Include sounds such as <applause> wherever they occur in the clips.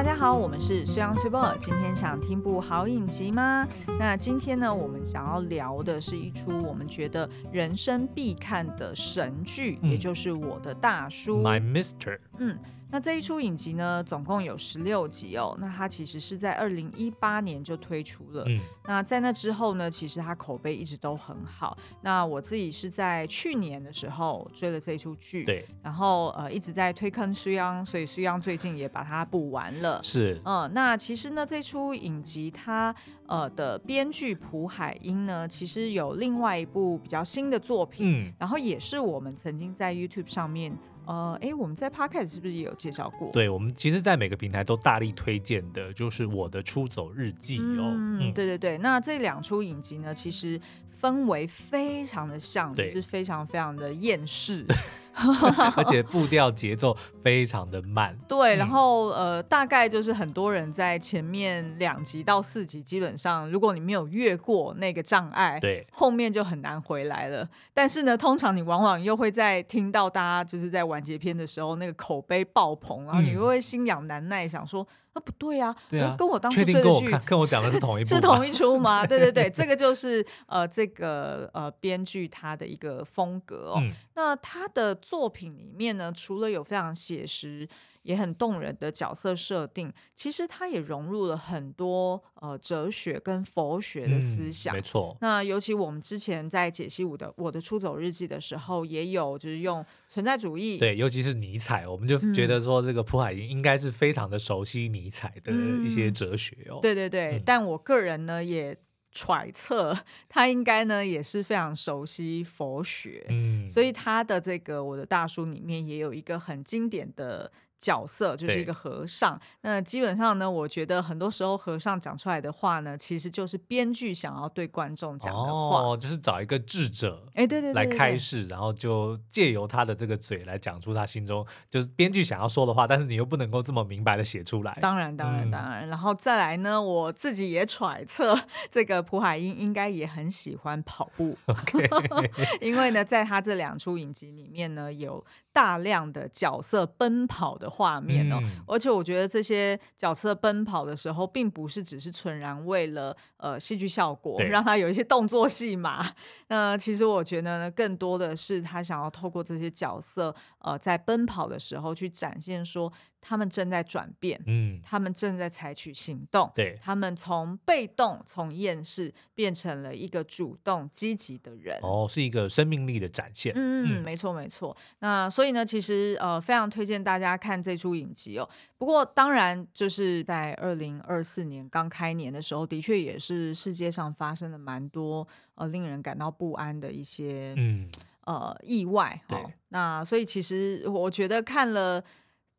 大家好，我们是虽阳随波。今天想听部好影集吗？那今天呢，我们想要聊的是一出我们觉得人生必看的神剧，嗯、也就是《我的大叔》My Mister。嗯。那这一出影集呢，总共有十六集哦。那它其实是在二零一八年就推出了。嗯。那在那之后呢，其实它口碑一直都很好。那我自己是在去年的时候追了这一出剧。对。然后呃一直在推坑苏央，所以苏央最近也把它补完了。是。嗯，那其实呢，这出影集它呃的编剧朴海英呢，其实有另外一部比较新的作品。嗯。然后也是我们曾经在 YouTube 上面。呃，哎，我们在 Podcast 是不是也有介绍过？对，我们其实，在每个平台都大力推荐的，就是《我的出走日记》哦。嗯，对对对。那这两出影集呢，其实氛围非常的像，对就是非常非常的厌世。<laughs> <laughs> 而且步调节奏非常的慢，对，然后呃，大概就是很多人在前面两集到四集，基本上如果你没有越过那个障碍，对，后面就很难回来了。但是呢，通常你往往又会在听到大家就是在完结篇的时候，那个口碑爆棚，然后你又会心痒难耐，想说。啊不对啊，跟我当初追的剧跟我讲的是同一部，是同一出吗？对对对，<laughs> 这个就是呃这个呃编剧他的一个风格哦。嗯、那他的作品里面呢，除了有非常写实。也很动人的角色设定，其实它也融入了很多呃哲学跟佛学的思想。嗯、没错，那尤其我们之前在解析我的我的出走日记的时候，也有就是用存在主义。对，尤其是尼采，我们就觉得说这个朴海英应该是非常的熟悉尼采的一些哲学哦。嗯、对对对，嗯、但我个人呢也揣测他应该呢也是非常熟悉佛学。嗯，所以他的这个我的大叔里面也有一个很经典的。角色就是一个和尚，那基本上呢，我觉得很多时候和尚讲出来的话呢，其实就是编剧想要对观众讲的话，哦，就是找一个智者，哎，对对对，来开示，然后就借由他的这个嘴来讲出他心中就是编剧想要说的话，但是你又不能够这么明白的写出来。当然，当然，当然，嗯、然后再来呢，我自己也揣测，这个蒲海英应该也很喜欢跑步 <laughs> <laughs> 因为呢，在他这两出影集里面呢，有大量的角色奔跑的画面哦，嗯、而且我觉得这些角色奔跑的时候，并不是只是纯然为了呃戏剧效果，让他有一些动作戏嘛。那其实我觉得呢，更多的是他想要透过这些角色呃在奔跑的时候去展现说。他们正在转变，嗯，他们正在采取行动，对，他们从被动、从厌世变成了一个主动、积极的人，哦，是一个生命力的展现，嗯，嗯没错，没错。那所以呢，其实呃，非常推荐大家看这出影集哦。不过，当然就是在二零二四年刚开年的时候，的确也是世界上发生了蛮多呃令人感到不安的一些嗯呃意外，对。那所以其实我觉得看了。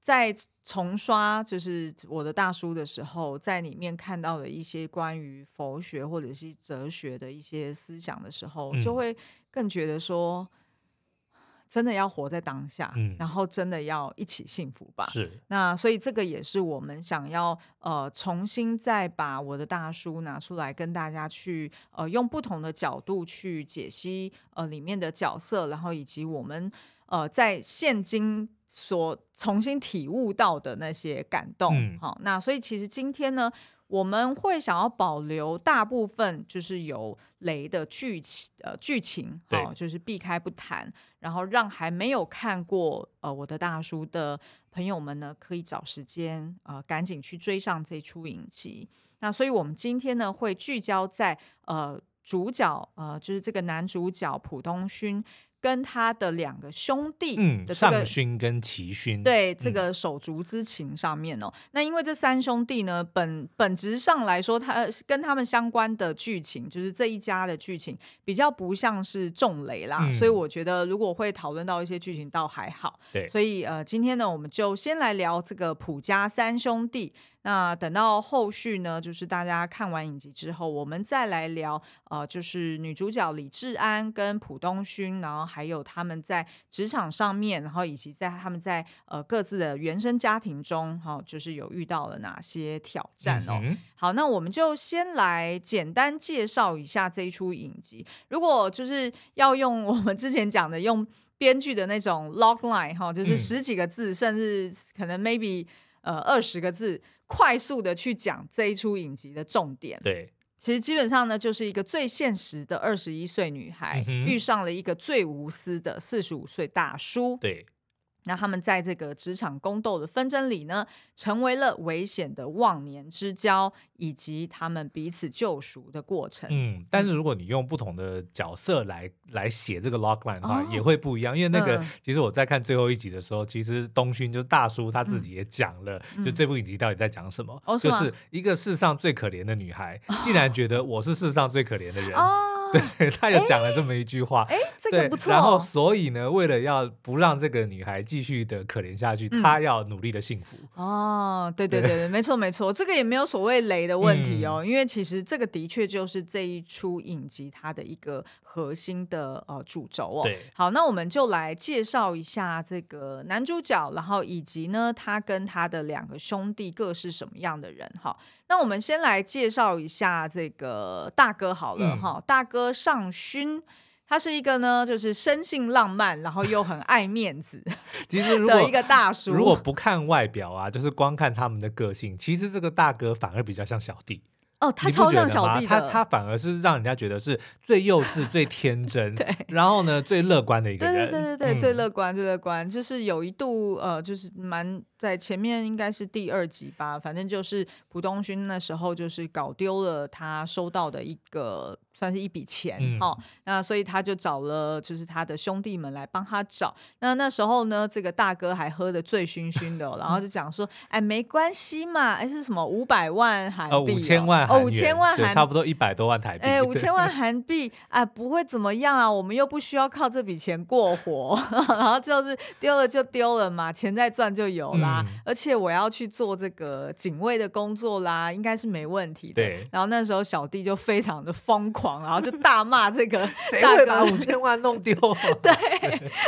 在重刷就是我的大叔的时候，在里面看到的一些关于佛学或者是哲学的一些思想的时候，嗯、就会更觉得说，真的要活在当下，嗯、然后真的要一起幸福吧。是。那所以这个也是我们想要呃重新再把我的大叔拿出来跟大家去呃用不同的角度去解析呃里面的角色，然后以及我们呃在现今。所重新体悟到的那些感动，好、嗯，那所以其实今天呢，我们会想要保留大部分就是有雷的剧情，呃，剧情，好对，就是避开不谈，然后让还没有看过呃我的大叔的朋友们呢，可以找时间呃赶紧去追上这出影集。那所以我们今天呢，会聚焦在呃主角，呃，就是这个男主角朴东勋。跟他的两个兄弟的、这个，上勋跟齐勋，对这个手足之情上面哦，嗯、那因为这三兄弟呢，本本质上来说，他跟他们相关的剧情，就是这一家的剧情比较不像是重雷啦，嗯、所以我觉得如果会讨论到一些剧情，倒还好。对，所以呃，今天呢，我们就先来聊这个普家三兄弟。那等到后续呢，就是大家看完影集之后，我们再来聊，呃，就是女主角李智安跟朴东勋，然后还有他们在职场上面，然后以及在他们在呃各自的原生家庭中，哈、哦，就是有遇到了哪些挑战哦。嗯、好，那我们就先来简单介绍一下这一出影集。如果就是要用我们之前讲的用编剧的那种 logline 哈，就是十几个字，嗯、甚至可能 maybe。呃二十个字，快速的去讲这一出影集的重点。对，其实基本上呢，就是一个最现实的二十一岁女孩、嗯、遇上了一个最无私的四十五岁大叔。对。那他们在这个职场宫斗的纷争里呢，成为了危险的忘年之交，以及他们彼此救赎的过程。嗯，但是如果你用不同的角色来来写这个 logline 的话，哦、也会不一样。因为那个、嗯、其实我在看最后一集的时候，其实东勋就是大叔他自己也讲了，嗯、就这部影集到底在讲什么，哦、就是一个世上最可怜的女孩，<laughs> 哦、竟然觉得我是世上最可怜的人。哦 <laughs> 对，他也讲了这么一句话，哎，这个不错。然后，所以呢，为了要不让这个女孩继续的可怜下去，他要努力的幸福。哦，对对对对，没错没错，这个也没有所谓雷的问题哦，因为其实这个的确就是这一出影集它的一个核心的呃主轴哦。对，好，那我们就来介绍一下这个男主角，然后以及呢，他跟他的两个兄弟各是什么样的人哈。那我们先来介绍一下这个大哥好了哈，嗯、大哥尚勋，他是一个呢，就是生性浪漫，然后又很爱面子，<laughs> 其实如果的一个大叔。如果不看外表啊，就是光看他们的个性，其实这个大哥反而比较像小弟。哦，他超像小弟的，他他反而是让人家觉得是最幼稚、最天真，<laughs> 对，然后呢，最乐观的一个人，对对对对对，嗯、最乐观、最乐观，就是有一度呃，就是蛮。在前面应该是第二集吧，反正就是朴东勋那时候就是搞丢了他收到的一个算是一笔钱，嗯、哦，那所以他就找了就是他的兄弟们来帮他找。那那时候呢，这个大哥还喝得醉醺醺的，然后就讲说：“哎，没关系嘛，哎是什么五百万韩币、哦，五千万哦，五千万韩，差不多一百多万台币，哎，五千万韩币，哎，不会怎么样啊，我们又不需要靠这笔钱过活，<laughs> 然后就是丢了就丢了嘛，钱再赚就有啦。”嗯而且我要去做这个警卫的工作啦，应该是没问题的。对。然后那时候小弟就非常的疯狂，然后就大骂这个 <laughs> 谁会把五千万弄丢？<laughs> 对。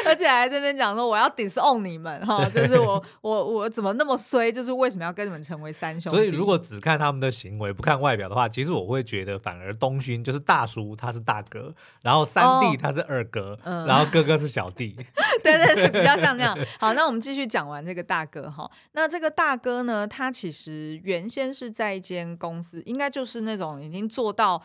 而且还在这边讲说我要 disown 你们哈，就是我我我怎么那么衰？就是为什么要跟你们成为三兄弟？所以如果只看他们的行为，不看外表的话，其实我会觉得反而东勋就是大叔，他是大哥，然后三弟他是二哥，哦、然后哥哥是小弟。对 <laughs> 对对，比较像这样。好，那我们继续讲完这个大哥哈。那这个大哥呢，他其实原先是在一间公司，应该就是那种已经做到。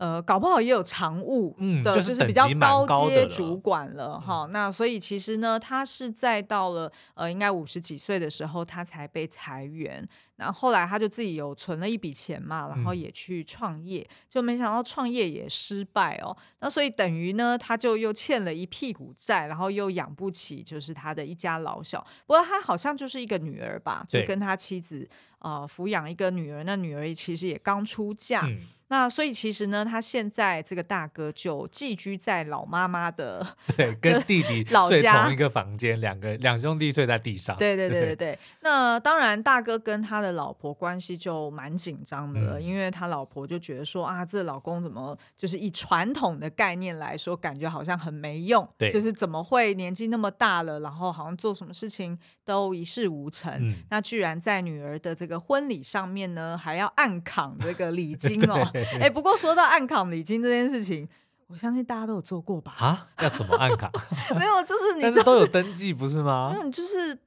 呃，搞不好也有常务的，嗯、就是比较高阶主管了哈。那所以其实呢，他是在到了呃，应该五十几岁的时候，他才被裁员。然后后来他就自己有存了一笔钱嘛，然后也去创业，嗯、就没想到创业也失败哦。那所以等于呢，他就又欠了一屁股债，然后又养不起，就是他的一家老小。不过他好像就是一个女儿吧，就跟他妻子呃抚养一个女儿，那女儿其实也刚出嫁。嗯那所以其实呢，他现在这个大哥就寄居在老妈妈的 <laughs> 对，<laughs> 跟弟弟睡同一个房间，两个两兄弟睡在地上。对对对对 <laughs> 对。那当然，大哥跟他的老婆关系就蛮紧张的了，嗯、因为他老婆就觉得说啊，这老公怎么就是以传统的概念来说，感觉好像很没用，对就是怎么会年纪那么大了，然后好像做什么事情都一事无成。嗯、那居然在女儿的这个婚礼上面呢，还要暗扛这个礼金哦。哎、欸，不过说到暗扛礼金这件事情，我相信大家都有做过吧？啊，要怎么按卡？<laughs> 没有，就是你这都有登记不是吗？嗯，就是。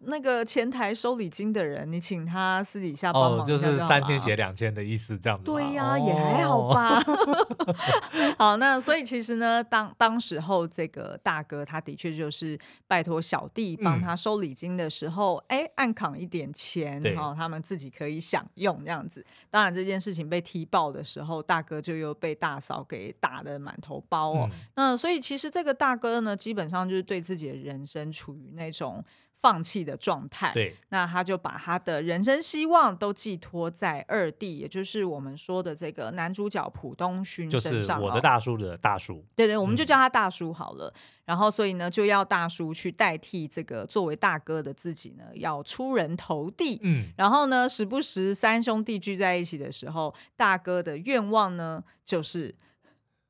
那个前台收礼金的人，你请他私底下帮忙，哦，就是三千写两千的意思，这样子。对呀，啊，哦，也还好吧。<laughs> 好，那所以其实呢，当当时候这个大哥他的确就是拜托小弟帮他收礼金的时候，哎，嗯，暗扛一点钱，然后他们自己可以享用这样子。当然这件事情被踢爆的时候，大哥就又被大嫂给打的满头包哦。嗯，那所以其实这个大哥呢，基本上就是对自己的人生处于那种。放弃的状态，对，那他就把他的人生希望都寄托在二弟，也就是我们说的这个男主角浦东勋身上。就是我的大叔的大叔，对对，我们就叫他大叔好了。嗯、然后，所以呢，就要大叔去代替这个作为大哥的自己呢，要出人头地。嗯，然后呢，时不时三兄弟聚在一起的时候，大哥的愿望呢，就是。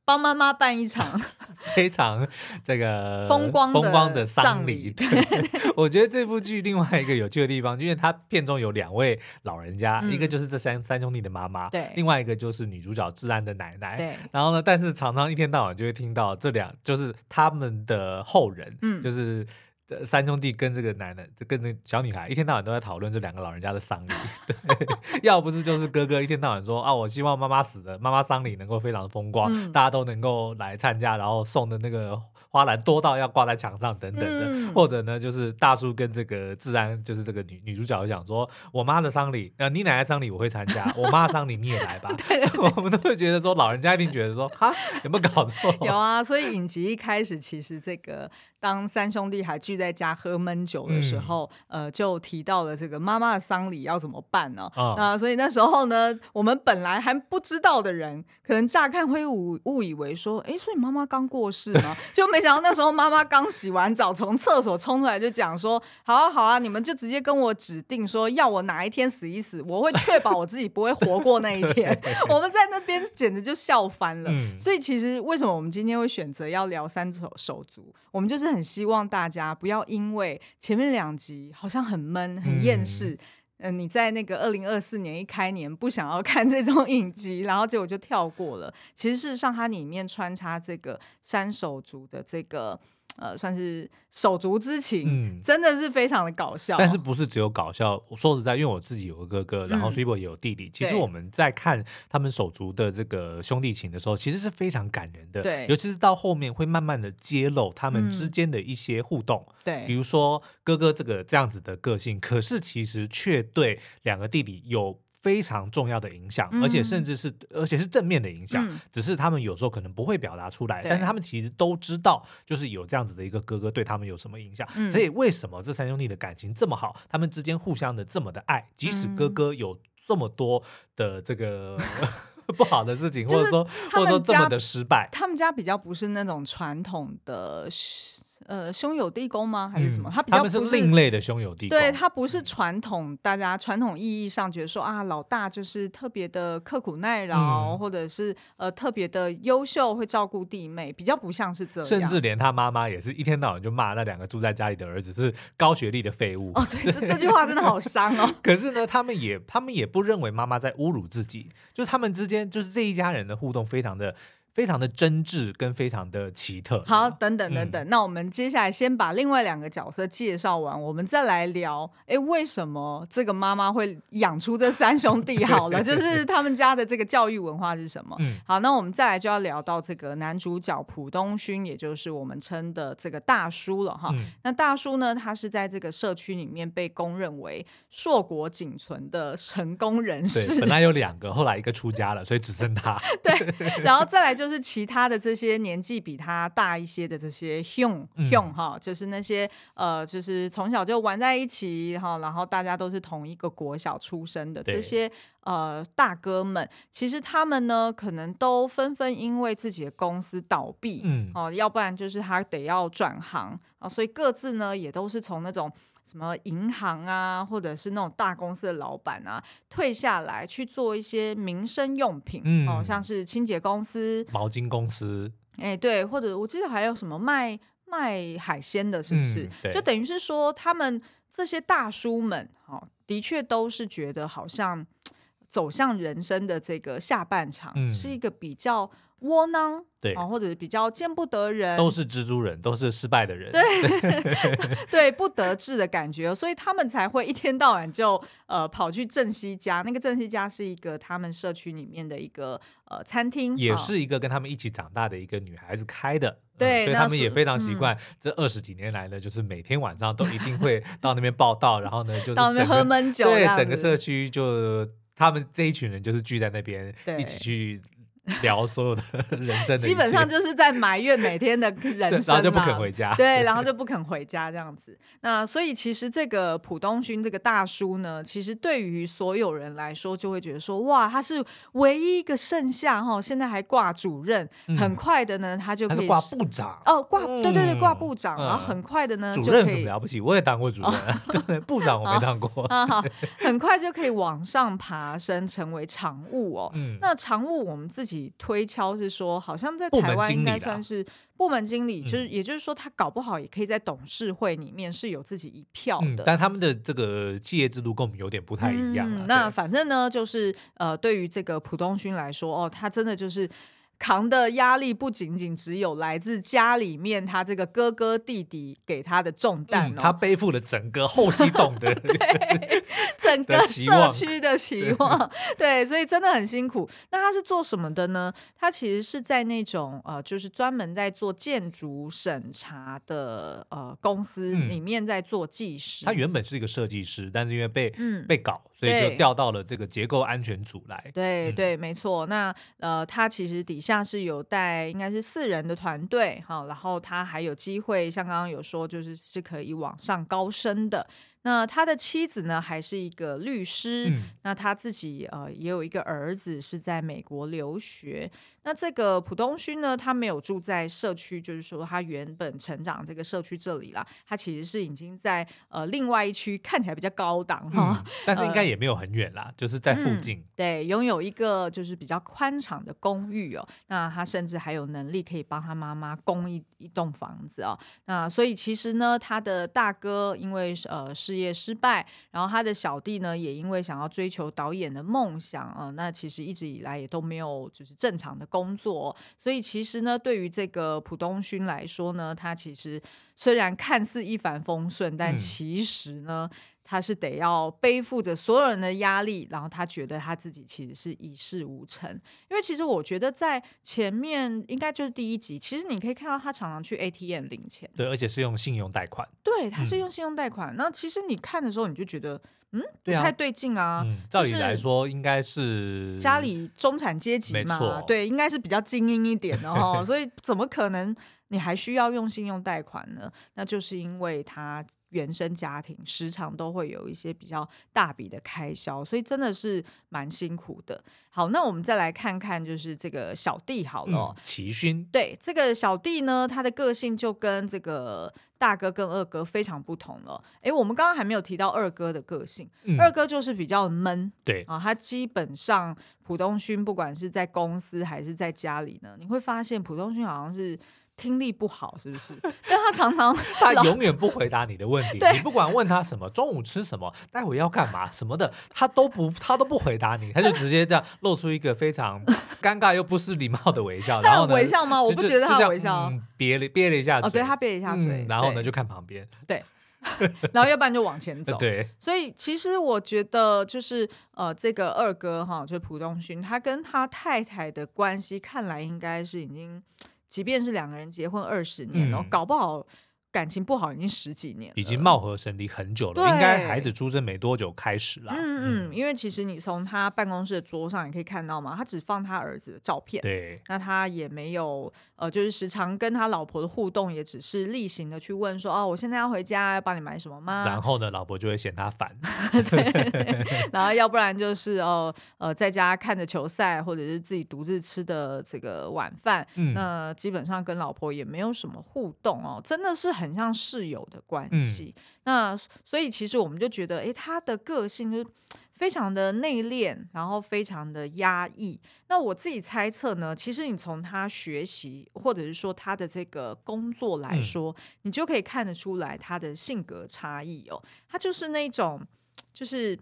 帮妈妈办一场 <laughs> 非常这个风光风光的丧礼。对，<laughs> 我觉得这部剧另外一个有趣的地方，因为它片中有两位老人家，嗯、一个就是这三三兄弟的妈妈，对，另外一个就是女主角志安的奶奶，对。然后呢，但是常常一天到晚就会听到这两就是他们的后人，嗯，就是。这三兄弟跟这个男的，跟这小女孩，一天到晚都在讨论这两个老人家的丧礼。<laughs> 对，<laughs> 要不是就是哥哥一天到晚说啊，我希望妈妈死的，妈妈丧礼能够非常风光，嗯、大家都能够来参加，然后送的那个花篮多到要挂在墙上等等的。嗯、或者呢，就是大叔跟这个治安，就是这个女女主角就讲说，我妈的丧礼，呃，你奶奶丧礼我会参加，我妈丧礼你也来吧。<laughs> 对对对我们都会觉得说，老人家一定觉得说，哈，有没有搞错？有啊，所以影集一开始其实这个。当三兄弟还聚在家喝闷酒的时候，嗯、呃，就提到了这个妈妈的丧礼要怎么办呢？啊、哦呃，所以那时候呢，我们本来还不知道的人，可能乍看会误误以为说，哎，所以妈妈刚过世吗？<laughs> 就没想到那时候妈妈刚洗完澡，从厕所冲出来就讲说，好啊好啊，你们就直接跟我指定说，要我哪一天死一死，我会确保我自己不会活过那一天。<laughs> 我们在那边简直就笑翻了。嗯、所以其实为什么我们今天会选择要聊三手手足？我们就是。很希望大家不要因为前面两集好像很闷、很厌世，嗯、呃，你在那个二零二四年一开年不想要看这种影集，然后结果就跳过了。其实事实上，它里面穿插这个山手族的这个。呃，算是手足之情，嗯，真的是非常的搞笑。但是不是只有搞笑？我说实在，因为我自己有个哥哥，然后 Triple 也有弟弟。嗯、其实我们在看他们手足的这个兄弟情的时候，其实是非常感人的。对，尤其是到后面会慢慢的揭露他们之间的一些互动。对、嗯，比如说哥哥这个这样子的个性，可是其实却对两个弟弟有。非常重要的影响，而且甚至是，而且是正面的影响，嗯、只是他们有时候可能不会表达出来，但是他们其实都知道，就是有这样子的一个哥哥对他们有什么影响。嗯、所以为什么这三兄弟的感情这么好，他们之间互相的这么的爱，即使哥哥有这么多的这个、<laughs> 嗯、不好的事情，或者说或者说这么的失败，他们家比较不是那种传统的。呃，兄友弟恭吗？还是什么？他比较不是另类的兄友弟恭。对，他不是传统，大家传统意义上觉得说啊，老大就是特别的刻苦耐劳，嗯、或者是呃特别的优秀，会照顾弟妹，比较不像是这样。甚至连他妈妈也是一天到晚就骂那两个住在家里的儿子是高学历的废物。哦，对，这这句话真的好伤哦。<laughs> 可是呢，他们也他们也不认为妈妈在侮辱自己，就是他们之间就是这一家人的互动非常的。非常的真挚跟非常的奇特。好，等等等等，嗯、那我们接下来先把另外两个角色介绍完，我们再来聊，哎，为什么这个妈妈会养出这三兄弟？好了，<laughs> 就是他们家的这个教育文化是什么？嗯，好，那我们再来就要聊到这个男主角浦东勋，也就是我们称的这个大叔了哈。嗯、那大叔呢，他是在这个社区里面被公认为硕果仅存的成功人士。对，本来有两个，后来一个出家了，所以只剩他。<laughs> 对，然后再来就。就是其他的这些年纪比他大一些的这些兄兄哈，就是那些呃，就是从小就玩在一起哈，然后大家都是同一个国小出生的这些呃大哥们，其实他们呢，可能都纷纷因为自己的公司倒闭，嗯，哦，要不然就是他得要转行啊，所以各自呢也都是从那种。什么银行啊，或者是那种大公司的老板啊，退下来去做一些民生用品，嗯、哦，像是清洁公司、毛巾公司，哎，对，或者我记得还有什么卖卖海鲜的，是不是？嗯、就等于是说，他们这些大叔们，哦，的确都是觉得好像走向人生的这个下半场，嗯、是一个比较。窝囊，对，或者是比较见不得人，都是蜘蛛人，都是失败的人，对 <laughs> <laughs> 对，不得志的感觉，所以他们才会一天到晚就呃跑去正西家。那个正西家是一个他们社区里面的一个呃餐厅，也是一个跟他们一起长大的一个女孩子开的，对，所以他们也非常习惯这二十几年来呢，就是每天晚上都一定会到那边报道，然后呢 <laughs> 就是到那边喝闷酒，对，整个社区就他们这一群人就是聚在那边一起去。<laughs> 聊所有的人生的，基本上就是在埋怨每天的人生，然后就不肯回家。对，然后就不肯回家这样子。那所以其实这个浦东勋这个大叔呢，其实对于所有人来说，就会觉得说，哇，他是唯一一个剩下哈，现在还挂主任，很快的呢，他就可以挂部长哦，挂对对对，挂部长，然后很快的呢，主任怎么了不起？我也当过主任，<laughs> 部长我没当过 <laughs> 啊，好，很快就可以往上爬升，成为常务哦。那常务我们自己。推敲是说，好像在台湾应该算是部门经理，就是也就是说，他搞不好也可以在董事会里面是有自己一票的。但他们的这个企业制度跟我们有点不太一样。那反正呢，就是呃，对于这个浦东勋来说，哦，他真的就是扛的压力不仅仅只有来自家里面他这个哥哥弟弟给他的重担、哦嗯，他背负了整个后溪洞的 <laughs> 对 <laughs> 整个社区的期望，对，所以真的很辛苦。那他是做什么的呢？他其实是在那种呃，就是专门在做建筑审查的呃公司里面在做技师、嗯。他原本是一个设计师，但是因为被、嗯、被搞，所以就调到了这个结构安全组来。对、嗯、对，没错。那呃，他其实底下。是有带应该是四人的团队哈，然后他还有机会，像刚刚有说，就是是可以往上高升的。那他的妻子呢，还是一个律师。嗯、那他自己呃也有一个儿子是在美国留学。那这个浦东勋呢，他没有住在社区，就是说他原本成长这个社区这里啦。他其实是已经在呃另外一区，看起来比较高档哈、嗯，但是应该也没有很远啦，呃、就是在附近、嗯。对，拥有一个就是比较宽敞的公寓哦。那他甚至还有能力可以帮他妈妈供一一栋房子哦。那所以其实呢，他的大哥因为呃事业失败，然后他的小弟呢也因为想要追求导演的梦想啊、呃，那其实一直以来也都没有就是正常的工。工作，所以其实呢，对于这个浦东勋来说呢，他其实虽然看似一帆风顺，但其实呢，他是得要背负着所有人的压力，然后他觉得他自己其实是一事无成。因为其实我觉得在前面应该就是第一集，其实你可以看到他常常去 ATM 领钱，对，而且是用信用贷款，对，他是用信用贷款。那、嗯、其实你看的时候，你就觉得。嗯，不太对劲啊。嗯，照理来说应该是家里中产阶级嘛，对，应该是比较精英一点的哦。<laughs> 所以怎么可能你还需要用信用贷款呢？那就是因为他原生家庭时常都会有一些比较大笔的开销，所以真的是蛮辛苦的。好，那我们再来看看，就是这个小弟好了，齐勋。对，这个小弟呢，他的个性就跟这个。大哥跟二哥非常不同了。哎，我们刚刚还没有提到二哥的个性。嗯、二哥就是比较闷，对啊，他基本上浦东勋不管是在公司还是在家里呢，你会发现浦东勋好像是。听力不好是不是？<laughs> 但他常常 <laughs> 他永远不回答你的问题。<laughs> 你不管问他什么，中午吃什么，待会要干嘛什么的，他都不他都不回答你，他就直接这样露出一个非常尴尬又不失礼貌的微笑。然后微笑吗？我不觉得他微笑，嗯、憋了憋了一下嘴。哦，对他憋了一下嘴，嗯、然后呢就看旁边。对，然后要不然就往前走。对，所以其实我觉得就是呃，这个二哥哈，就是浦东勋，他跟他太太的关系看来应该是已经。即便是两个人结婚二十年哦，嗯，搞不好。感情不好已经十几年了，已经貌合神离很久了。应该孩子出生没多久开始啦。嗯嗯，因为其实你从他办公室的桌上也可以看到嘛，他只放他儿子的照片。对，那他也没有呃，就是时常跟他老婆的互动，也只是例行的去问说，哦，我现在要回家，要帮你买什么吗？然后呢，老婆就会嫌他烦。<laughs> 对，然后要不然就是哦呃，在家看着球赛，或者是自己独自吃的这个晚饭。嗯，那基本上跟老婆也没有什么互动哦，真的是。很像室友的关系，嗯、那所以其实我们就觉得，诶，他的个性就非常的内敛，然后非常的压抑。那我自己猜测呢，其实你从他学习，或者是说他的这个工作来说，嗯、你就可以看得出来他的性格差异哦。他就是那种，就是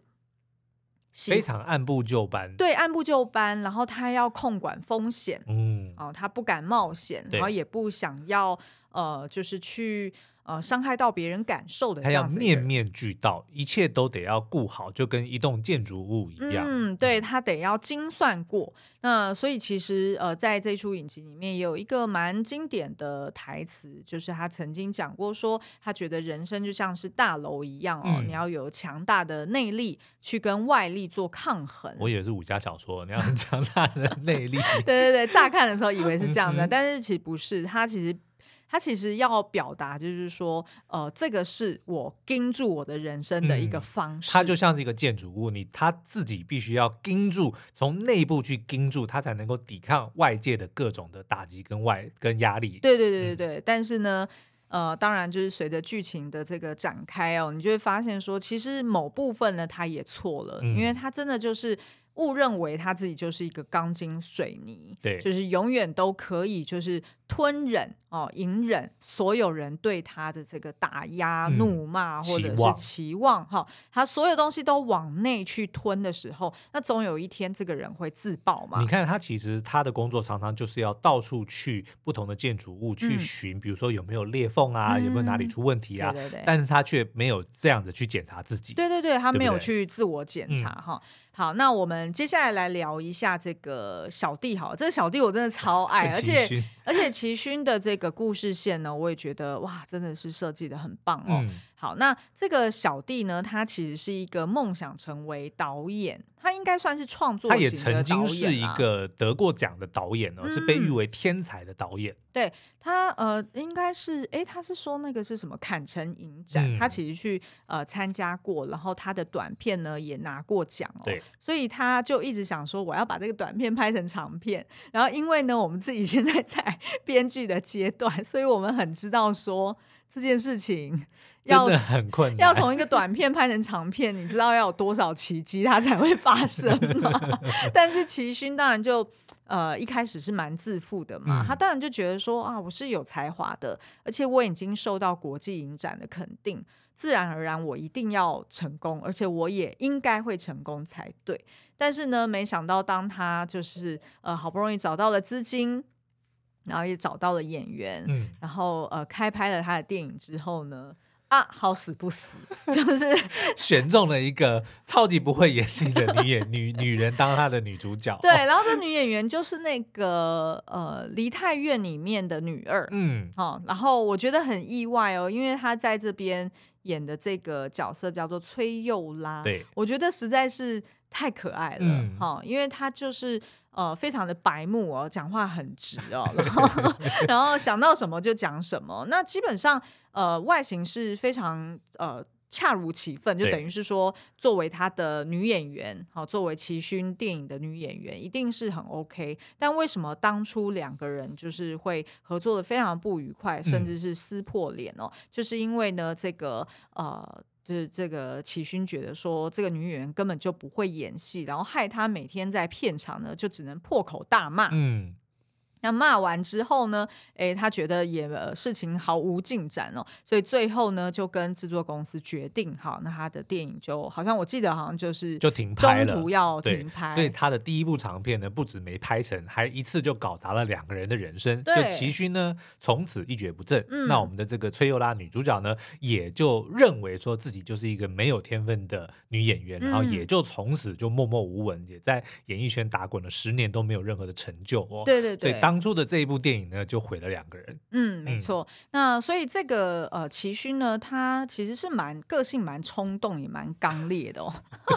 非常按部就班，对，按部就班。然后他要控管风险，嗯，哦，他不敢冒险，然后也不想要。呃，就是去呃伤害到别人感受的这样子，他要面面俱到，一切都得要顾好，就跟一栋建筑物一样。嗯，对，他得要精算过。那所以其实呃，在这出影集里面有一个蛮经典的台词，就是他曾经讲过说，他觉得人生就像是大楼一样哦，嗯、你要有强大的内力去跟外力做抗衡。我以为是武侠小说，你要很强大的内力。<laughs> 对对对，乍看的时候以为是这样的，但是其实不是，他其实。他其实要表达，就是说，呃，这个是我盯住我的人生的一个方式。它、嗯、就像是一个建筑物，你他自己必须要盯住，从内部去盯住，他才能够抵抗外界的各种的打击跟外跟压力。对对对对对。嗯、但是呢，呃，当然就是随着剧情的这个展开哦，你就会发现说，其实某部分呢，他也错了，嗯、因为他真的就是。误认为他自己就是一个钢筋水泥，对，就是永远都可以就是吞忍哦，隐忍所有人对他的这个打压、嗯、怒骂或者是期望哈、哦，他所有东西都往内去吞的时候，那总有一天这个人会自爆嘛。你看他其实他的工作常常就是要到处去不同的建筑物去寻，嗯、比如说有没有裂缝啊，嗯、有没有哪里出问题啊，对对对，但是他却没有这样的去检查自己，对对对，他没有去自我检查哈。好，那我们接下来来聊一下这个小弟。好，这个小弟我真的超爱，而且而且齐勋的这个故事线呢，我也觉得哇，真的是设计的很棒哦。好，那这个小弟呢，他其实是一个梦想成为导演，他应该算是创作型的导演。他也曾经是一个得过奖的导演哦，嗯、是被誉为天才的导演。对他，呃，应该是，哎，他是说那个是什么坎城影展，嗯、他其实去呃参加过，然后他的短片呢也拿过奖哦。对，所以他就一直想说，我要把这个短片拍成长片。然后因为呢，我们自己现在在 <laughs> 编剧的阶段，所以我们很知道说这件事情。要真的很困难，要从一个短片拍成长片，你知道要有多少奇迹它才会发生吗？<laughs> 但是齐勋当然就呃一开始是蛮自负的嘛，嗯、他当然就觉得说啊，我是有才华的，而且我已经受到国际影展的肯定，自然而然我一定要成功，而且我也应该会成功才对。但是呢，没想到当他就是呃好不容易找到了资金，然后也找到了演员，嗯、然后呃开拍了他的电影之后呢。啊，好死不死，就是选中了一个超级不会演戏的女演女女人当她的女主角。<laughs> 对，然后这女演员就是那个呃《梨泰院》里面的女二，嗯，哦，然后我觉得很意外哦，因为她在这边演的这个角色叫做崔佑拉，对，我觉得实在是太可爱了，嗯，哈，因为她就是。呃，非常的白目哦，讲话很直哦，然后然后想到什么就讲什么。那基本上，呃，外形是非常呃恰如其分，就等于是说，作为他的女演员，好，作为齐勋电影的女演员，一定是很 OK。但为什么当初两个人就是会合作的非常不愉快，甚至是撕破脸哦？嗯、就是因为呢，这个呃。就是这个齐勋觉得说，这个女演员根本就不会演戏，然后害他每天在片场呢，就只能破口大骂。嗯。那骂完之后呢？诶，他觉得也事情毫无进展哦，所以最后呢，就跟制作公司决定，好，那他的电影就好像我记得好像就是就停拍了，中途要停拍。所以他的第一部长片呢，不止没拍成，还一次就搞砸了两个人的人生。对就齐勋呢，从此一蹶不振。嗯、那我们的这个崔佑拉女主角呢，也就认为说自己就是一个没有天分的女演员，嗯、然后也就从此就默默无闻，也在演艺圈打滚了十年都没有任何的成就哦。对对对。所以当当初的这一部电影呢，就毁了两个人。嗯，没错。嗯、那所以这个呃，齐勋呢，他其实是蛮个性蛮冲动，也蛮刚烈的哦。<laughs>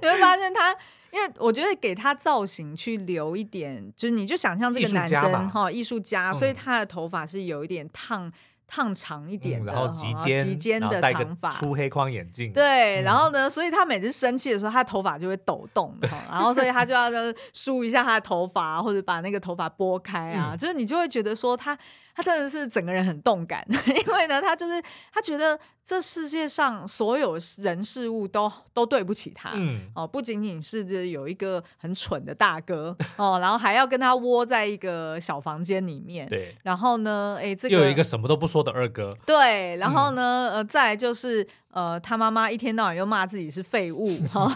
你会发现他，因为我觉得给他造型去留一点，就是你就想象这个男生哈，艺术家，嗯、所以他的头发是有一点烫。烫长一点的，然后及肩，及肩的长发，粗黑框眼镜。对，然后呢，所以他每次生气的时候，他的头发就会抖动，然后所以他就要梳一下他的头发，或者把那个头发拨开啊，就是你就会觉得说他。他真的是整个人很动感，<laughs> 因为呢，他就是他觉得这世界上所有人事物都都对不起他，嗯，哦，不仅仅是这有一个很蠢的大哥哦，然后还要跟他窝在一个小房间里面，对，然后呢，哎，这个又有一个什么都不说的二哥，对，然后呢，嗯、呃，再来就是。呃，他妈妈一天到晚又骂自己是废物，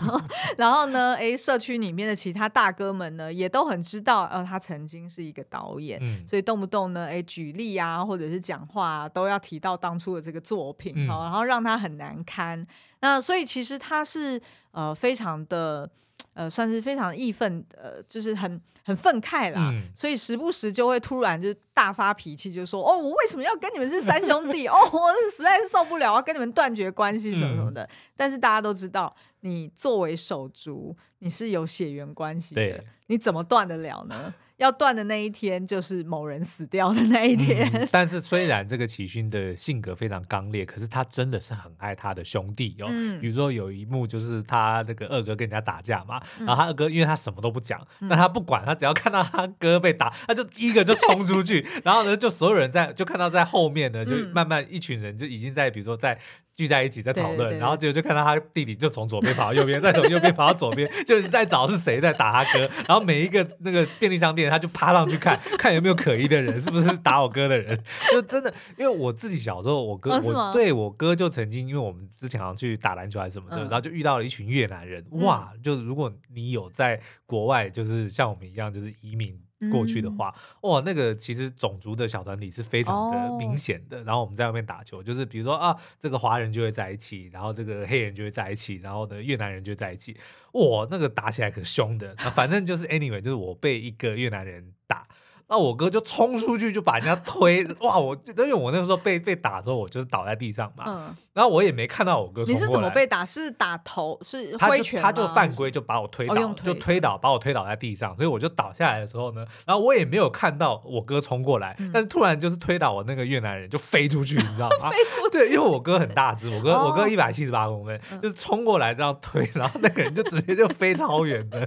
<laughs> 然后呢，哎，社区里面的其他大哥们呢，也都很知道，呃，他曾经是一个导演，嗯、所以动不动呢，哎，举例啊，或者是讲话啊，都要提到当初的这个作品，嗯、然后让他很难堪。那所以其实他是呃，非常的。呃，算是非常义愤，呃，就是很很愤慨啦，嗯、所以时不时就会突然就大发脾气，就说：“哦，我为什么要跟你们是三兄弟？<laughs> 哦，我实在是受不了，要跟你们断绝关系什么什么的。嗯”但是大家都知道，你作为手足，你是有血缘关系的，你怎么断得了呢？要断的那一天，就是某人死掉的那一天。嗯、<laughs> 但是虽然这个齐勋的性格非常刚烈，可是他真的是很爱他的兄弟哦。嗯、比如说有一幕就是他那个二哥跟人家打架嘛，嗯、然后他二哥因为他什么都不讲，那、嗯、他不管，他只要看到他哥被打，他就一个就冲出去，<laughs> 然后呢就所有人在就看到在后面呢，就慢慢一群人就已经在比如说在。聚在一起在讨论，然后结果就看到他弟弟就从左边跑到右边，再从右边跑到左边，<laughs> 就是在找是谁在打他哥。然后每一个那个便利商店，他就趴上去看看有没有可疑的人，是不是打我哥的人。就真的，因为我自己小时候，我哥、哦、我对我哥就曾经，因为我们之前好像去打篮球还是什么的，嗯、然后就遇到了一群越南人。哇，就是如果你有在国外，就是像我们一样，就是移民。过去的话，嗯、哇，那个其实种族的小团体是非常的明显的。哦、然后我们在外面打球，就是比如说啊，这个华人就会在一起，然后这个黑人就会在一起，然后呢，越南人就在一起，哇，那个打起来可凶的。反正就是 anyway，就是我被一个越南人打。那我哥就冲出去就把人家推，哇！我因为我那个时候被被打的时候，我就是倒在地上嘛。嗯。然后我也没看到我哥。你是怎么被打？是打头？是挥拳他就他就犯规，就把我推倒，哦、推就推倒，把我推倒在地上。所以我就倒下来的时候呢，然后我也没有看到我哥冲过来，嗯、但是突然就是推倒我那个越南人就飞出去，你知道 <laughs> 吗？飞出去。对，因为我哥很大只，我哥、哦、我哥一百七十八公分，就是冲过来这样推，然后那个人就直接就飞超远的，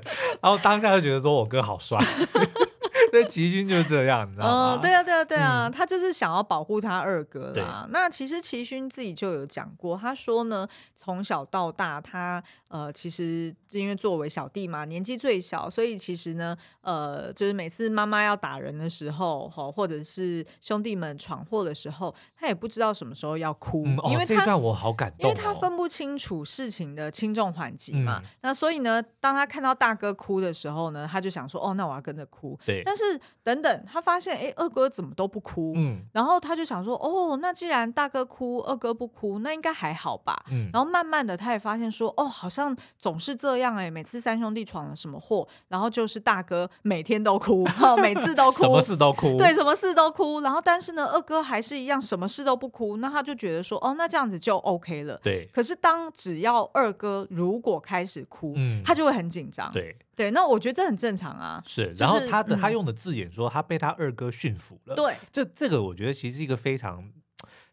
然后当下就觉得说我哥好帅。<laughs> <laughs> 那齐勋就是这样，你知道吗？嗯，对啊，对啊，对啊，嗯、他就是想要保护他二哥啦。对那其实齐勋自己就有讲过，他说呢，从小到大，他呃，其实因为作为小弟嘛，年纪最小，所以其实呢，呃，就是每次妈妈要打人的时候，或者是兄弟们闯祸的时候，他也不知道什么时候要哭，嗯、因为他、哦、这段我好感动、哦，因为他分不清楚事情的轻重缓急嘛。嗯、那所以呢，当他看到大哥哭的时候呢，他就想说，哦，那我要跟着哭。对，但是等等，他发现哎，二哥怎么都不哭？嗯，然后他就想说，哦，那既然大哥哭，二哥不哭，那应该还好吧？嗯，然后慢慢的，他也发现说，哦，好像总是这样哎，每次三兄弟闯了什么祸，然后就是大哥每天都哭，哦，每次都哭，<laughs> 什么事都哭，对，什么事都哭。然后但是呢，二哥还是一样，什么事都不哭。那他就觉得说，哦，那这样子就 OK 了。对。可是当只要二哥如果开始哭，嗯，他就会很紧张。对。对，那我觉得这很正常啊。是，然后他的、就是、他用的字眼说他被他二哥驯服了。对，这这个我觉得其实是一个非常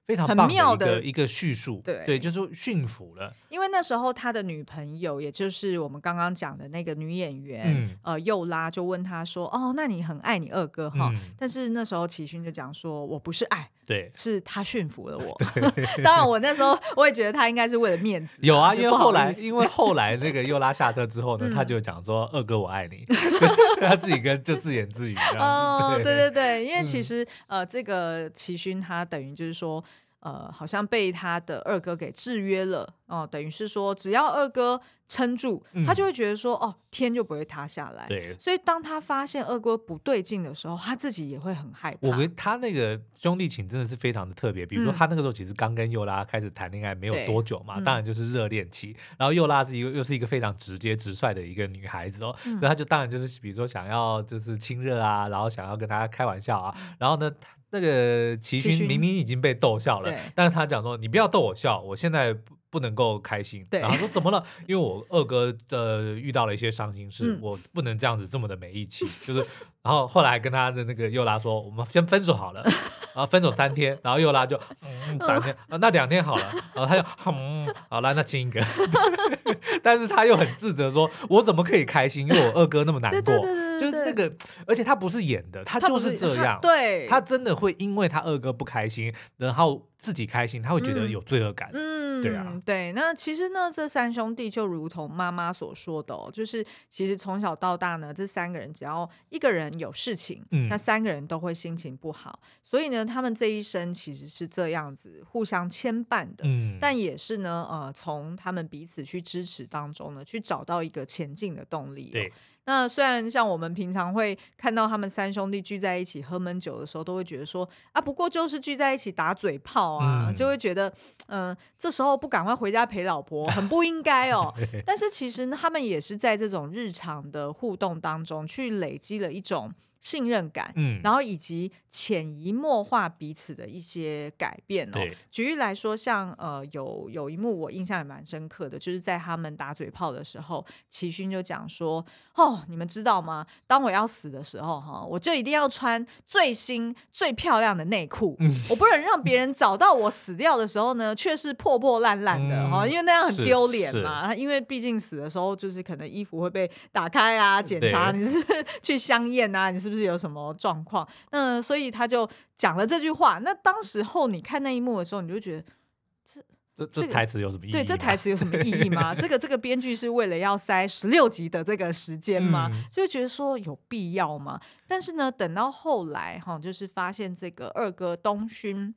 非常棒的一个很妙的一个叙述。对对，就是驯服了。因为那时候他的女朋友，也就是我们刚刚讲的那个女演员，嗯、呃，又拉就问他说：“哦，那你很爱你二哥哈？”嗯、但是那时候齐勋就讲说：“我不是爱。”对，是他驯服了我。对 <laughs> 当然，我那时候我也觉得他应该是为了面子。有啊，因为后来，因为后来那个又拉下车之后呢，嗯、他就讲说：“二哥，我爱你。<laughs> ”他自己跟就自言自语。哦，对对对，因为其实、嗯、呃，这个齐勋他等于就是说。呃，好像被他的二哥给制约了哦、呃，等于是说，只要二哥撑住，嗯、他就会觉得说，哦，天就不会塌下来。对，所以当他发现二哥不对劲的时候，他自己也会很害怕。我觉得他那个兄弟情真的是非常的特别。比如说，他那个时候其实刚跟幼拉开始谈恋爱没有多久嘛，当然就是热恋期。然后幼拉是一个又是一个非常直接直率的一个女孩子哦，所以他就当然就是比如说想要就是亲热啊，然后想要跟他开玩笑啊，然后呢。那个齐勋明明已经被逗笑了，但是他讲说：“你不要逗我笑，我现在不不能够开心。”然后说：“怎么了？<laughs> 因为我二哥呃遇到了一些伤心事，我不能这样子这么的没义气。<laughs> ”就是，然后后来跟他的那个又拉说：“我们先分手好了。<laughs> ”然后分手三天，然后又拉就嗯三天啊，那两天好了。然后他就嗯好了，那亲一个。但是他又很自责说：“我怎么可以开心？因为我二哥那么难过。”就是那个，而且他不是演的，他就是这样。对，他真的会因为他二哥不开心，然后自己开心，他会觉得有罪恶感。嗯，对啊，对。那其实呢，这三兄弟就如同妈妈所说的哦，就是其实从小到大呢，这三个人只要一个人有事情，嗯，那三个人都会心情不好。所以呢，他们这一生其实是这样子互相牵绊的。嗯，但也是呢，呃，从他们彼此去支持当中呢，去找到一个前进的动力。对。那虽然像我们平常会看到他们三兄弟聚在一起喝闷酒的时候，都会觉得说啊，不过就是聚在一起打嘴炮啊，嗯、就会觉得，嗯、呃，这时候不赶快回家陪老婆，很不应该哦。<laughs> 但是其实他们也是在这种日常的互动当中，去累积了一种。信任感，嗯，然后以及潜移默化彼此的一些改变哦。举例来说，像呃有有一幕我印象也蛮深刻的，就是在他们打嘴炮的时候，齐勋就讲说：“哦，你们知道吗？当我要死的时候，哈，我就一定要穿最新最漂亮的内裤，嗯、我不能让别人找到我死掉的时候呢，却是破破烂烂的哈，嗯、因为那样很丢脸嘛。因为毕竟死的时候，就是可能衣服会被打开啊，检查你是去香艳啊，你是不是？”有什么状况？那所以他就讲了这句话。那当时候你看那一幕的时候，你就觉得这这这台词有什么意义？对，这台词有什么意义吗？这 <laughs> 个这个编剧是为了要塞十六集的这个时间吗？嗯、就觉得说有必要吗？但是呢，等到后来哈，就是发现这个二哥东勋。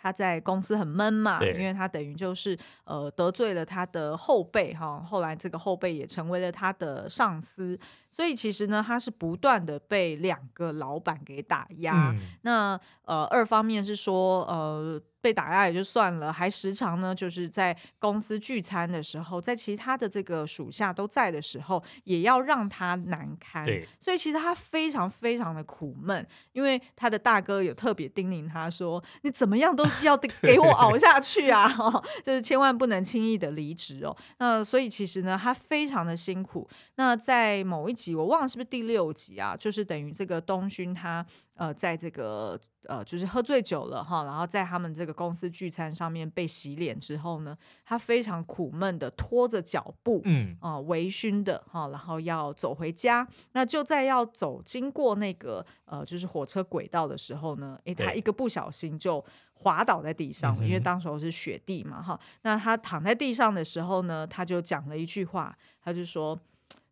他在公司很闷嘛，因为他等于就是呃得罪了他的后辈哈，后来这个后辈也成为了他的上司，所以其实呢，他是不断的被两个老板给打压。嗯、那呃，二方面是说呃。被打压也就算了，还时常呢，就是在公司聚餐的时候，在其他的这个属下都在的时候，也要让他难堪。对，所以其实他非常非常的苦闷，因为他的大哥有特别叮咛他说：“你怎么样都 <laughs> 要给我熬下去啊，<laughs> 就是千万不能轻易的离职哦。”那所以其实呢，他非常的辛苦。那在某一集，我忘了是不是第六集啊，就是等于这个东勋他。呃，在这个呃，就是喝醉酒了哈，然后在他们这个公司聚餐上面被洗脸之后呢，他非常苦闷的拖着脚步，嗯啊、呃，微醺的哈，然后要走回家。那就在要走经过那个呃，就是火车轨道的时候呢，诶，他一个不小心就滑倒在地上了，因为当时候是雪地嘛哈。那他躺在地上的时候呢，他就讲了一句话，他就说。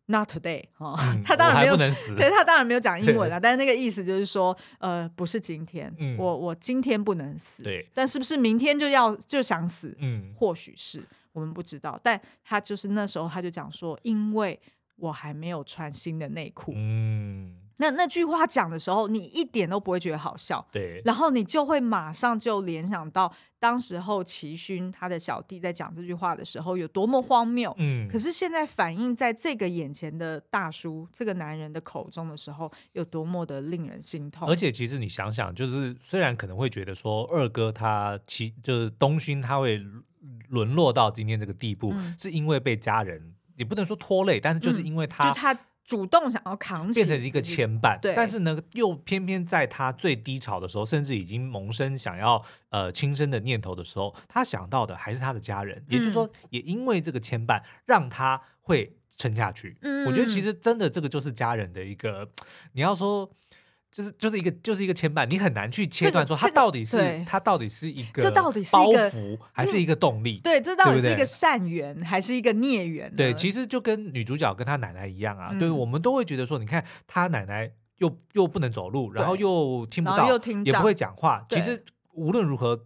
Not today，哈、嗯，<laughs> 他当然没有，<laughs> 对，他当然没有讲英文啊，但是那个意思就是说，呃，不是今天，嗯、我我今天不能死，对，但是不是明天就要就想死？嗯，或许是我们不知道，但他就是那时候他就讲说，因为我还没有穿新的内裤，嗯。那那句话讲的时候，你一点都不会觉得好笑，对，然后你就会马上就联想到当时候齐勋他的小弟在讲这句话的时候有多么荒谬，嗯，可是现在反映在这个眼前的大叔这个男人的口中的时候，有多么的令人心痛。而且其实你想想，就是虽然可能会觉得说二哥他其就是东勋他会沦落到今天这个地步，嗯、是因为被家人也不能说拖累，但是就是因为他、嗯、就他。主动想要扛起，变成一个牵绊。对，但是呢，又偏偏在他最低潮的时候，甚至已经萌生想要呃轻生的念头的时候，他想到的还是他的家人。嗯、也就是说，也因为这个牵绊，让他会撑下去。嗯，我觉得其实真的这个就是家人的一个，你要说。就是就是一个就是一个牵绊，你很难去切断说它到底是它到底是一个这到底是包袱还是一个动力？对，这到底是一个善缘还是一个孽缘？对，其实就跟女主角跟她奶奶一样啊，对，我们都会觉得说，你看她奶奶又又不能走路，然后又听不到，也不会讲话。其实无论如何，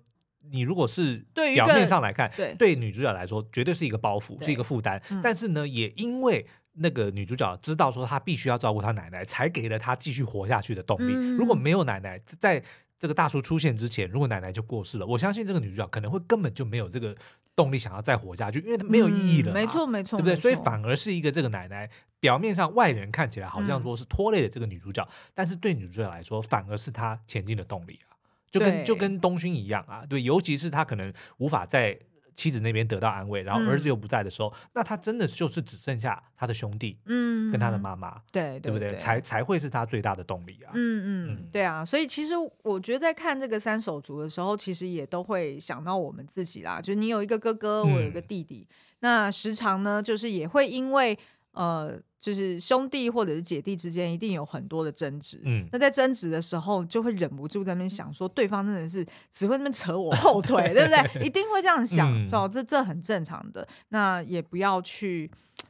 你如果是表面上来看，对女主角来说绝对是一个包袱，是一个负担。但是呢，也因为。那个女主角知道说她必须要照顾她奶奶，才给了她继续活下去的动力。嗯、如果没有奶奶，在这个大叔出现之前，如果奶奶就过世了，我相信这个女主角可能会根本就没有这个动力想要再活下去，因为她没有意义了。没错、嗯，没错，对不对？所以反而是一个这个奶奶，表面上外人看起来好像说是拖累了这个女主角，嗯、但是对女主角来说，反而是她前进的动力啊。就跟就跟东勋一样啊，对，尤其是她可能无法再。妻子那边得到安慰，然后儿子又不在的时候，嗯、那他真的就是只剩下他的兄弟，嗯，跟他的妈妈，对，对不对？才才会是他最大的动力啊。嗯嗯，嗯对啊。所以其实我觉得在看这个三手足的时候，其实也都会想到我们自己啦。就是你有一个哥哥，我有一个弟弟，嗯、那时常呢，就是也会因为。呃，就是兄弟或者是姐弟之间一定有很多的争执，嗯，那在争执的时候就会忍不住在那边想说，对方真的是只会那边扯我后腿，<laughs> 对不对？一定会这样想，哦、嗯，这这很正常的。那也不要去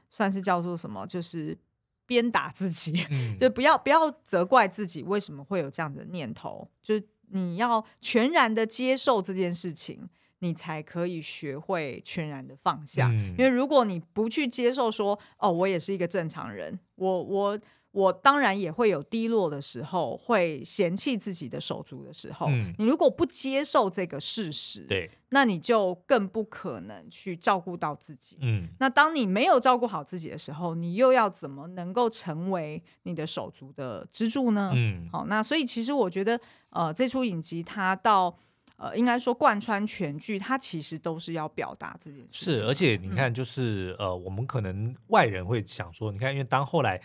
算是叫做什么，就是鞭打自己，嗯、就不要不要责怪自己为什么会有这样的念头，就是你要全然的接受这件事情。你才可以学会全然的放下，嗯、因为如果你不去接受说，哦，我也是一个正常人，我我我当然也会有低落的时候，会嫌弃自己的手足的时候。嗯、你如果不接受这个事实，对，那你就更不可能去照顾到自己。嗯，那当你没有照顾好自己的时候，你又要怎么能够成为你的手足的支柱呢？嗯，好，那所以其实我觉得，呃，这出影集它到。呃，应该说贯穿全剧，它其实都是要表达这件事情。是，而且你看，就是、嗯、呃，我们可能外人会想说，你看，因为当后来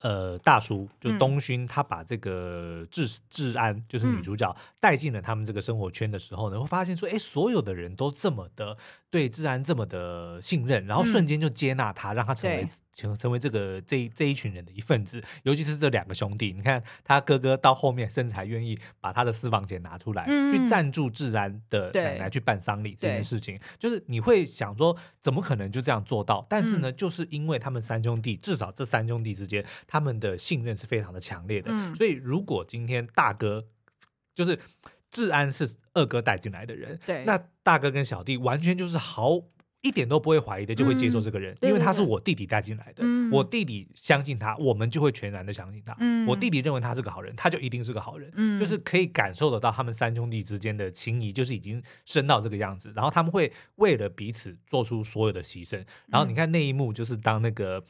呃，大叔就东勋，他把这个治治安，就是女主角带进了他们这个生活圈的时候呢，会发现说，哎，所有的人都这么的对治安这么的信任，然后瞬间就接纳他，让他成为成成为这个这这一群人的一份子。尤其是这两个兄弟，你看他哥哥到后面甚至还愿意把他的私房钱拿出来，去赞助治安的奶奶去办丧礼这件事情，就是你会想说，怎么可能就这样做到？但是呢，就是因为他们三兄弟，至少这三兄弟之间。他们的信任是非常的强烈的，嗯、所以如果今天大哥就是治安是二哥带进来的人，对，那大哥跟小弟完全就是毫一点都不会怀疑的，就会接受这个人，嗯、因为他是我弟弟带进来的，嗯、我弟弟相信他，我们就会全然的相信他。嗯、我弟弟认为他是个好人，他就一定是个好人，嗯、就是可以感受得到他们三兄弟之间的情谊，就是已经深到这个样子，然后他们会为了彼此做出所有的牺牲。然后你看那一幕，就是当那个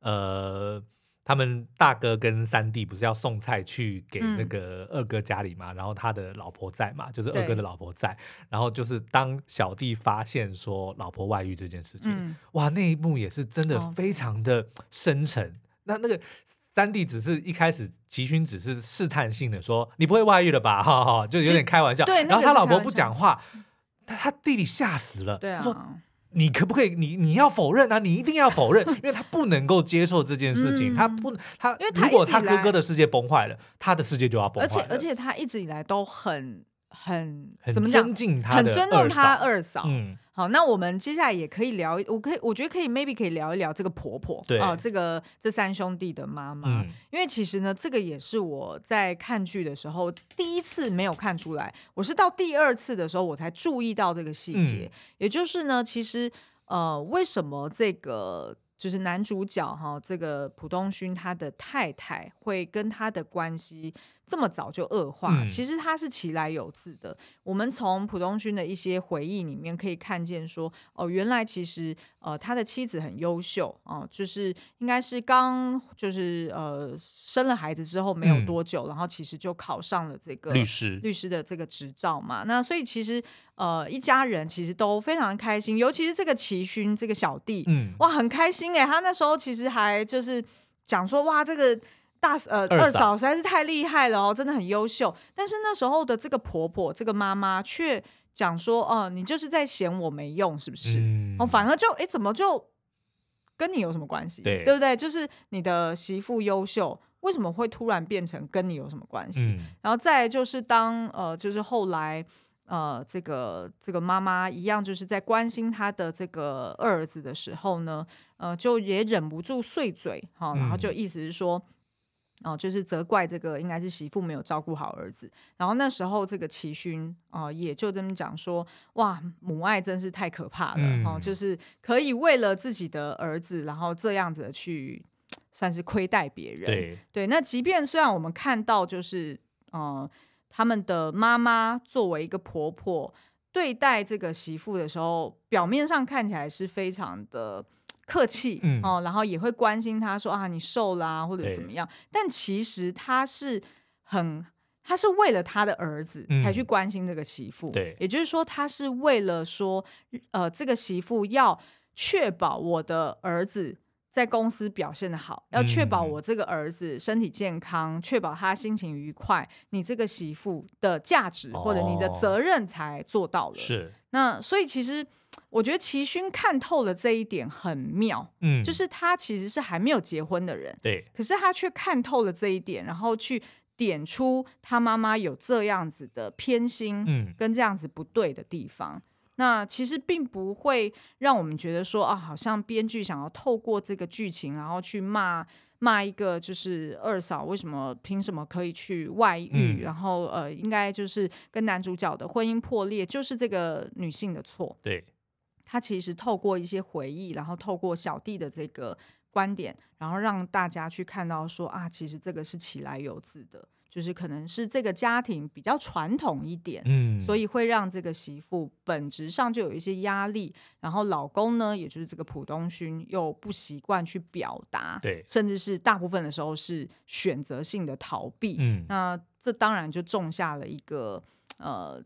呃。他们大哥跟三弟不是要送菜去给那个二哥家里嘛？嗯、然后他的老婆在嘛，就是二哥的老婆在。然后就是当小弟发现说老婆外遇这件事情，嗯、哇，那一幕也是真的非常的深沉。哦、那那个三弟只是一开始吉勋只是试探性的说你不会外遇了吧？<laughs> 哈哈，就有点开玩笑。对，然后他老婆不讲话，他他弟弟吓死了。对啊。说你可不可以？你你要否认啊！你一定要否认，<laughs> 因为他不能够接受这件事情。嗯、他不，他，因为他如果他哥哥的世界崩坏了，他的世界就要崩坏了。而且而且他一直以来都很。很很怎么讲？尊敬他的二嫂，很尊重他二嫂。嗯，好，那我们接下来也可以聊，我可以，我觉得可以，maybe 可以聊一聊这个婆婆，对啊、呃，这个这三兄弟的妈妈。嗯、因为其实呢，这个也是我在看剧的时候第一次没有看出来，我是到第二次的时候我才注意到这个细节。嗯、也就是呢，其实呃，为什么这个就是男主角哈，这个朴东勋他的太太会跟他的关系。这么早就恶化，嗯、其实他是其来有自的。我们从朴东勋的一些回忆里面可以看见说，说哦，原来其实呃他的妻子很优秀哦、呃，就是应该是刚就是呃生了孩子之后没有多久，嗯、然后其实就考上了这个律师律师的这个执照嘛。那所以其实呃一家人其实都非常开心，尤其是这个齐勋这个小弟，嗯，哇，很开心哎，他那时候其实还就是讲说哇这个。大呃二嫂实在是太厉害了哦，真的很优秀。但是那时候的这个婆婆，这个妈妈却讲说：“哦、呃，你就是在嫌我没用，是不是？”嗯、哦，反而就哎，怎么就跟你有什么关系？对，对不对？就是你的媳妇优秀，为什么会突然变成跟你有什么关系？嗯、然后再就是当呃，就是后来呃，这个这个妈妈一样，就是在关心她的这个二儿子的时候呢，呃，就也忍不住碎嘴哈、哦，然后就意思是说。嗯哦，就是责怪这个应该是媳妇没有照顾好儿子，然后那时候这个齐勋啊，也就这么讲说，哇，母爱真是太可怕了，嗯、哦，就是可以为了自己的儿子，然后这样子的去算是亏待别人，对对。那即便虽然我们看到就是，呃，他们的妈妈作为一个婆婆对待这个媳妇的时候，表面上看起来是非常的。客气、嗯、哦，然后也会关心他说啊，你瘦啦、啊、或者怎么样？但其实他是很，他是为了他的儿子才去关心这个媳妇。对、嗯，也就是说，他是为了说，呃，这个媳妇要确保我的儿子在公司表现得好，要确保我这个儿子身体健康，确保他心情愉快。你这个媳妇的价值或者你的责任才做到了。是、哦，那所以其实。我觉得齐勋看透了这一点很妙，嗯，就是他其实是还没有结婚的人，对，可是他却看透了这一点，然后去点出他妈妈有这样子的偏心，嗯，跟这样子不对的地方。嗯、那其实并不会让我们觉得说啊，好像编剧想要透过这个剧情，然后去骂骂一个就是二嫂为什么凭什么可以去外遇，嗯、然后呃，应该就是跟男主角的婚姻破裂就是这个女性的错，对。他其实透过一些回忆，然后透过小弟的这个观点，然后让大家去看到说啊，其实这个是起来有字的，就是可能是这个家庭比较传统一点，嗯，所以会让这个媳妇本质上就有一些压力，然后老公呢，也就是这个浦东勋又不习惯去表达，对，甚至是大部分的时候是选择性的逃避，嗯，那这当然就种下了一个呃。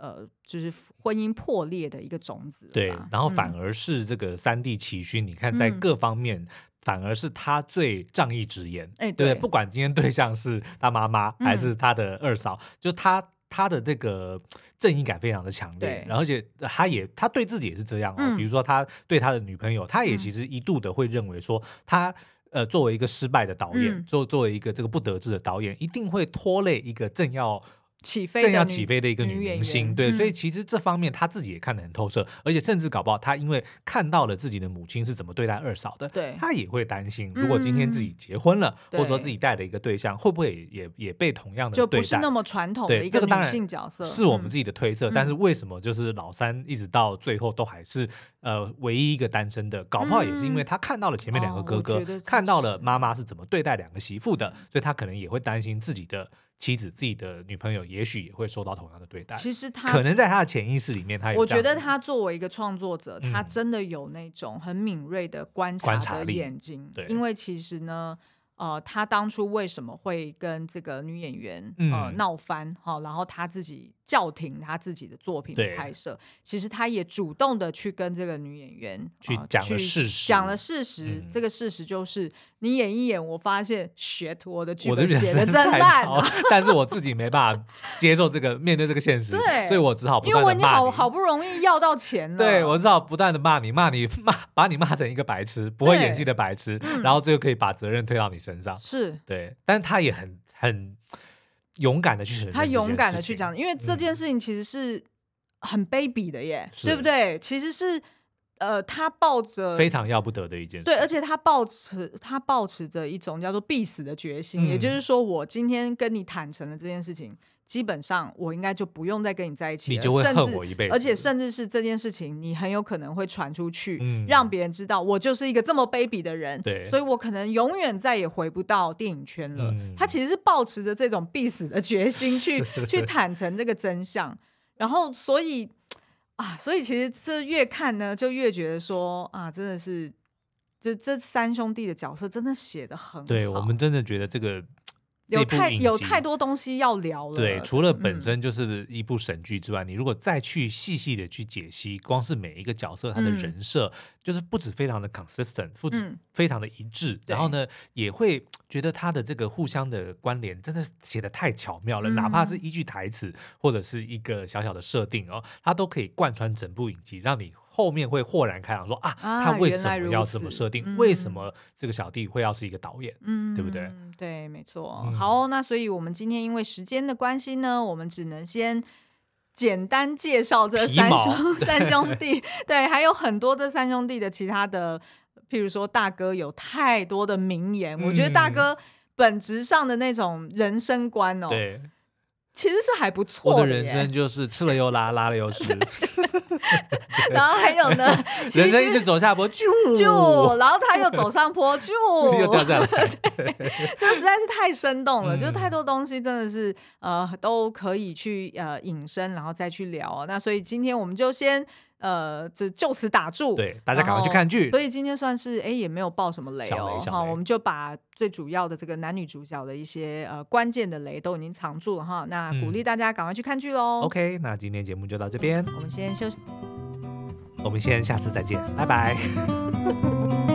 呃，就是婚姻破裂的一个种子。对，然后反而是这个三弟齐勋，嗯、你看在各方面反而是他最仗义直言，哎，对，对，不管今天对象是他妈妈还是他的二嫂，嗯、就他他的这个正义感非常的强烈，然后而且他也他对自己也是这样哦，嗯、比如说他对他的女朋友，他也其实一度的会认为说他。呃，作为一个失败的导演，作、嗯、作为一个这个不得志的导演，一定会拖累一个正要起飞、正要起飞的一个女明星。对，嗯、所以其实这方面她自己也看得很透彻，而且甚至搞不好她因为看到了自己的母亲是怎么对待二嫂的，对，他也会担心，如果今天自己结婚了，嗯、或者说自己带了一个对象，会不会也也被同样的对待？就不是那么传统的一个女性角色，这个、是我们自己的推测。嗯、但是为什么就是老三一直到最后都还是？呃，唯一一个单身的，搞不好也是因为她看到了前面两个哥哥，看到了妈妈是怎么对待两个媳妇的，所以她可能也会担心自己的妻子、自己的女朋友，也许也会受到同样的对待。其实他可能在他的潜意识里面，他也我觉得他作为一个创作者，他真的有那种很敏锐的观察的眼睛。对，因为其实呢。呃，他当初为什么会跟这个女演员呃闹翻？哈，然后他自己叫停他自己的作品的拍摄。其实他也主动的去跟这个女演员去讲了事实，讲了事实。这个事实就是你演一演，我发现 shit，我的剧本写的真烂，但是我自己没办法接受这个，面对这个现实，对，所以我只好不断因为我已经好好不容易要到钱了，对，我只好不断的骂你，骂你，骂把你骂成一个白痴，不会演戏的白痴，然后最后可以把责任推到你身上，是对，但是他也很很勇敢的去承认，他勇敢的去讲，因为这件事情其实是很卑鄙的耶，对不对？其实是呃，他抱着非常要不得的一件事，对，而且他抱持他抱持着一种叫做必死的决心，也就是说，我今天跟你坦诚了这件事情。基本上我应该就不用再跟你在一起了，你就会恨我一辈子。而且甚至是这件事情，你很有可能会传出去，嗯、让别人知道我就是一个这么卑鄙的人。对，所以我可能永远再也回不到电影圈了。嗯、他其实是抱持着这种必死的决心去去坦诚这个真相。然后，所以啊，所以其实这越看呢，就越觉得说啊，真的是这这三兄弟的角色真的写的很好。对，我们真的觉得这个。有太有太多东西要聊了。对，除了本身就是一部神剧之外，嗯、你如果再去细细的去解析，光是每一个角色他的人设，嗯、就是不止非常的 consistent，不止非常的一致，嗯、然后呢，也会觉得他的这个互相的关联真的写的太巧妙了。嗯、哪怕是一句台词或者是一个小小的设定哦，他都可以贯穿整部影集，让你。后面会豁然开朗，说啊，他为什么要这么设定？嗯、为什么这个小弟会要是一个导演？嗯，对不对？对，没错。嗯、好，那所以我们今天因为时间的关系呢，我们只能先简单介绍这三兄 <laughs> 三兄弟。对，还有很多这三兄弟的其他的，譬如说大哥有太多的名言，嗯、我觉得大哥本质上的那种人生观哦。对。其实是还不错。我的人生就是吃了又拉，拉了又吃。<laughs> 然后还有呢，<laughs> 人生一直走下坡，就就，<laughs> 然后他又走上坡，就又掉下来。这实在是太生动了，就是太多东西真的是呃都可以去呃引申，然后再去聊。那所以今天我们就先。呃，就就此打住。对，大家赶快去看剧。所以今天算是哎，也没有爆什么雷哦。哈，我们就把最主要的这个男女主角的一些呃关键的雷都已经藏住了哈。那鼓励大家赶快去看剧喽。OK，那今天节目就到这边，我们先休息。我们先下次再见，拜拜。<laughs>